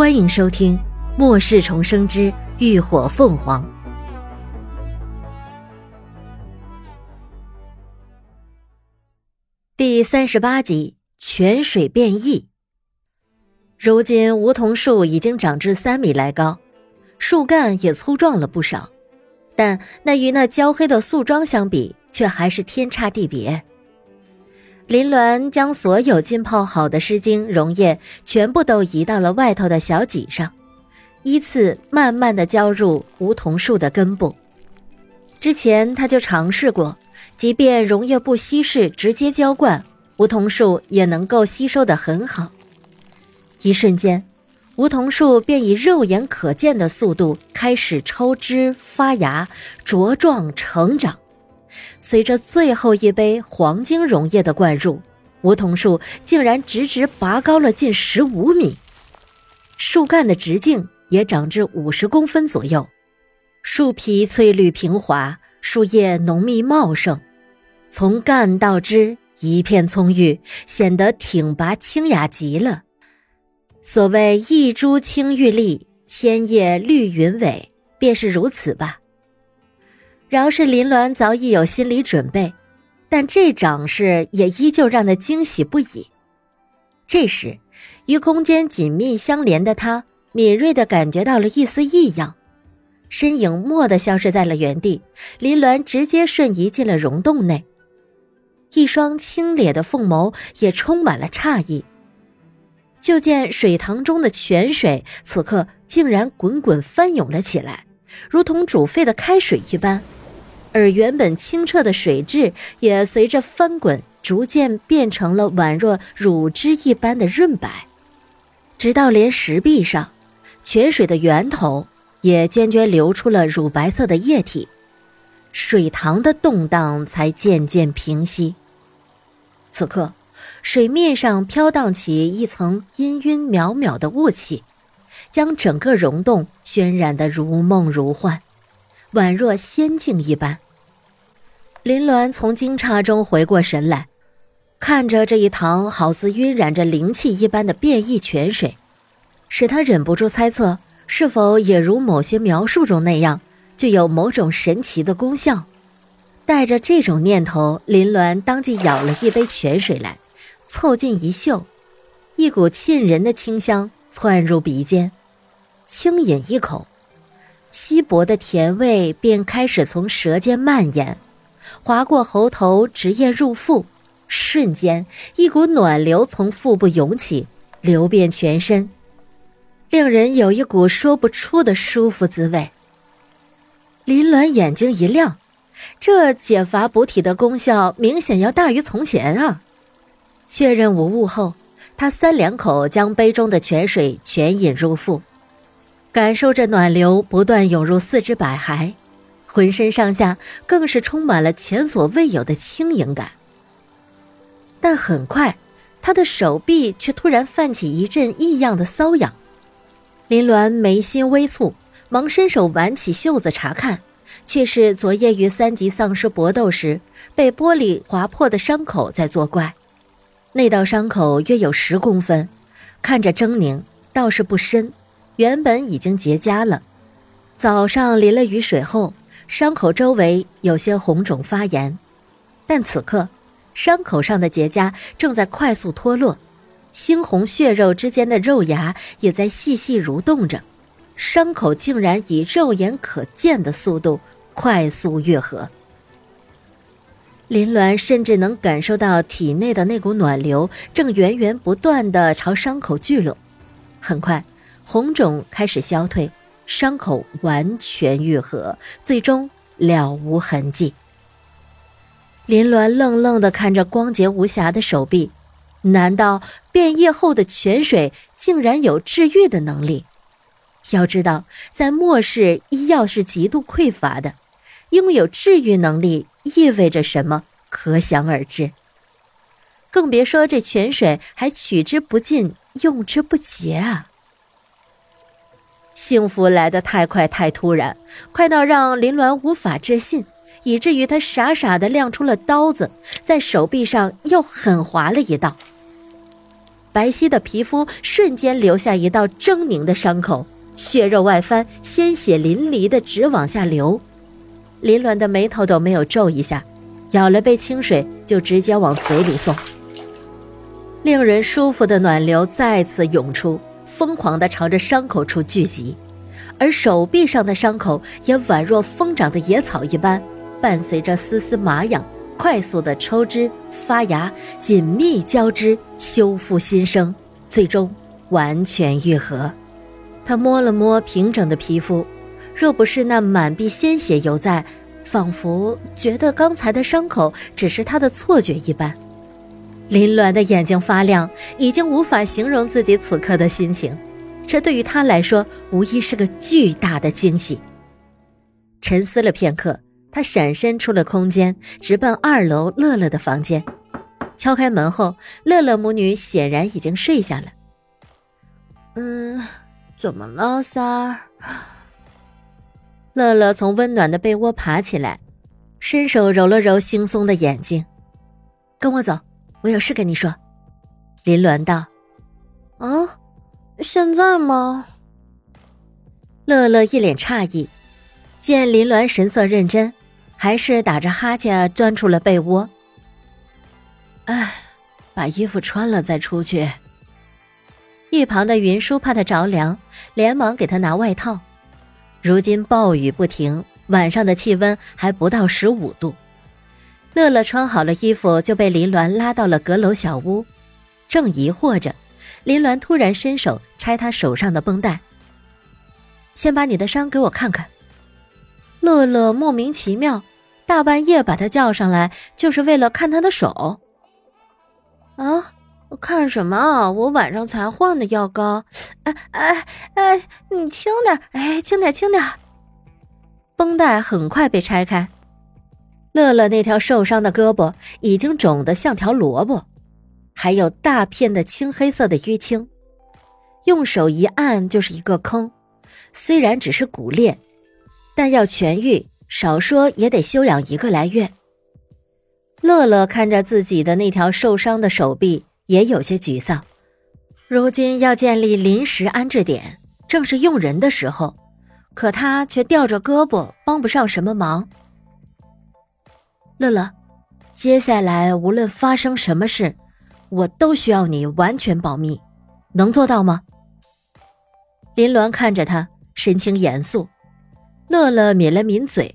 欢迎收听《末世重生之浴火凤凰》第三十八集：泉水变异。如今梧桐树已经长至三米来高，树干也粗壮了不少，但那与那焦黑的素桩相比，却还是天差地别。林鸾将所有浸泡好的湿巾溶液全部都移到了外头的小脊上，依次慢慢的浇入梧桐树的根部。之前他就尝试过，即便溶液不稀释，直接浇灌，梧桐树也能够吸收的很好。一瞬间，梧桐树便以肉眼可见的速度开始抽枝发芽、茁壮成长。随着最后一杯黄金溶液的灌入，梧桐树竟然直直拔高了近十五米，树干的直径也长至五十公分左右，树皮翠绿平滑，树叶浓密茂盛，从干到枝一片葱郁，显得挺拔清雅极了。所谓一株青玉立，千叶绿云尾，便是如此吧。饶是林鸾早已有心理准备，但这长势也依旧让他惊喜不已。这时，与空间紧密相连的他敏锐的感觉到了一丝异样，身影蓦地消失在了原地。林鸾直接瞬移进了溶洞内，一双清冽的凤眸也充满了诧异。就见水塘中的泉水此刻竟然滚滚翻涌了起来，如同煮沸的开水一般。而原本清澈的水质也随着翻滚，逐渐变成了宛若乳汁一般的润白，直到连石壁上，泉水的源头也涓涓流出了乳白色的液体，水塘的动荡才渐渐平息。此刻，水面上飘荡起一层氤氲渺渺的雾气，将整个溶洞渲染得如梦如幻。宛若仙境一般。林鸾从惊诧中回过神来，看着这一塘好似晕染着灵气一般的变异泉水，使他忍不住猜测，是否也如某些描述中那样，具有某种神奇的功效。带着这种念头，林鸾当即舀了一杯泉水来，凑近一嗅，一股沁人的清香窜入鼻尖，轻饮一口。稀薄的甜味便开始从舌尖蔓延，划过喉头，直咽入腹。瞬间，一股暖流从腹部涌起，流遍全身，令人有一股说不出的舒服滋味。林鸾眼睛一亮，这解乏补体的功效明显要大于从前啊！确认无误后，他三两口将杯中的泉水全饮入腹。感受着暖流不断涌入四肢百骸，浑身上下更是充满了前所未有的轻盈感。但很快，他的手臂却突然泛起一阵异样的瘙痒。林鸾眉心微蹙，忙伸手挽起袖子查看，却是昨夜与三级丧尸搏斗时被玻璃划破的伤口在作怪。那道伤口约有十公分，看着狰狞，倒是不深。原本已经结痂了，早上淋了雨水后，伤口周围有些红肿发炎，但此刻，伤口上的结痂正在快速脱落，猩红血肉之间的肉芽也在细细蠕动着，伤口竟然以肉眼可见的速度快速愈合。林鸾甚至能感受到体内的那股暖流正源源不断的朝伤口聚拢，很快。红肿开始消退，伤口完全愈合，最终了无痕迹。林鸾愣愣的看着光洁无瑕的手臂，难道变异后的泉水竟然有治愈的能力？要知道，在末世，医药是极度匮乏的，拥有治愈能力意味着什么，可想而知。更别说这泉水还取之不尽，用之不竭啊！幸福来得太快太突然，快到让林鸾无法置信，以至于他傻傻的亮出了刀子，在手臂上又狠划了一道。白皙的皮肤瞬间留下一道狰狞的伤口，血肉外翻，鲜血淋漓的直往下流。林鸾的眉头都没有皱一下，舀了杯清水就直接往嘴里送。令人舒服的暖流再次涌出，疯狂地朝着伤口处聚集，而手臂上的伤口也宛若疯长的野草一般，伴随着丝丝麻痒，快速的抽脂、发芽、紧密交织、修复新生，最终完全愈合。他摸了摸平整的皮肤，若不是那满臂鲜血犹在，仿佛觉得刚才的伤口只是他的错觉一般。林鸾的眼睛发亮，已经无法形容自己此刻的心情。这对于他来说，无疑是个巨大的惊喜。沉思了片刻，他闪身出了空间，直奔二楼乐乐的房间。敲开门后，乐乐母女显然已经睡下了。嗯，怎么了，三儿？乐乐从温暖的被窝爬起来，伸手揉了揉惺忪的眼睛，跟我走。我有事跟你说，林鸾道：“啊，现在吗？”乐乐一脸诧异，见林鸾神色认真，还是打着哈欠钻出了被窝。哎，把衣服穿了再出去。一旁的云舒怕他着凉，连忙给他拿外套。如今暴雨不停，晚上的气温还不到十五度。乐乐穿好了衣服，就被林鸾拉到了阁楼小屋。正疑惑着，林鸾突然伸手拆他手上的绷带。先把你的伤给我看看。乐乐莫名其妙，大半夜把他叫上来，就是为了看他的手。啊，看什么？我晚上才换的药膏。哎哎哎，你轻点，哎，轻点，轻点。绷带很快被拆开。乐乐那条受伤的胳膊已经肿得像条萝卜，还有大片的青黑色的淤青，用手一按就是一个坑。虽然只是骨裂，但要痊愈，少说也得休养一个来月。乐乐看着自己的那条受伤的手臂，也有些沮丧。如今要建立临时安置点，正是用人的时候，可他却吊着胳膊，帮不上什么忙。乐乐，接下来无论发生什么事，我都需要你完全保密，能做到吗？林鸾看着他，神情严肃。乐乐抿了抿嘴，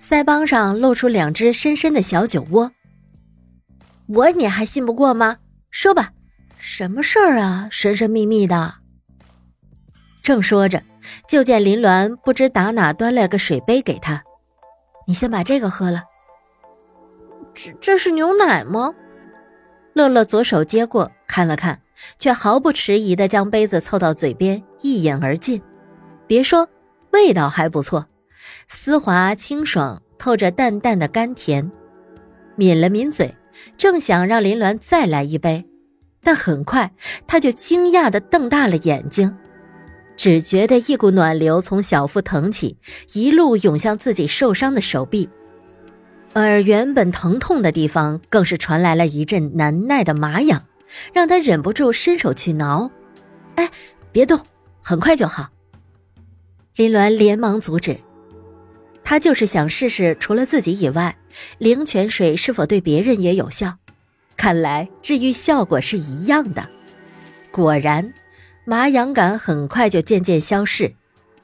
腮帮上露出两只深深的小酒窝。我你还信不过吗？说吧，什么事儿啊？神神秘秘的。正说着，就见林鸾不知打哪端来个水杯给他，你先把这个喝了。这这是牛奶吗？乐乐左手接过看了看，却毫不迟疑的将杯子凑到嘴边一饮而尽。别说，味道还不错，丝滑清爽，透着淡淡的甘甜。抿了抿嘴，正想让林鸾再来一杯，但很快他就惊讶的瞪大了眼睛，只觉得一股暖流从小腹腾起，一路涌向自己受伤的手臂。而原本疼痛的地方，更是传来了一阵难耐的麻痒，让他忍不住伸手去挠。哎，别动，很快就好。林鸾连忙阻止，他就是想试试，除了自己以外，灵泉水是否对别人也有效。看来治愈效果是一样的。果然，麻痒感很快就渐渐消逝，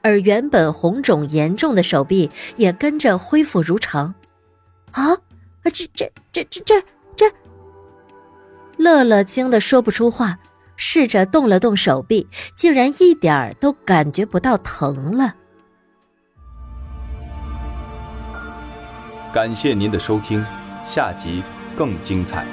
而原本红肿严重的手臂也跟着恢复如常。啊啊！这这这这这这！乐乐惊得说不出话，试着动了动手臂，竟然一点儿都感觉不到疼了。感谢您的收听，下集更精彩。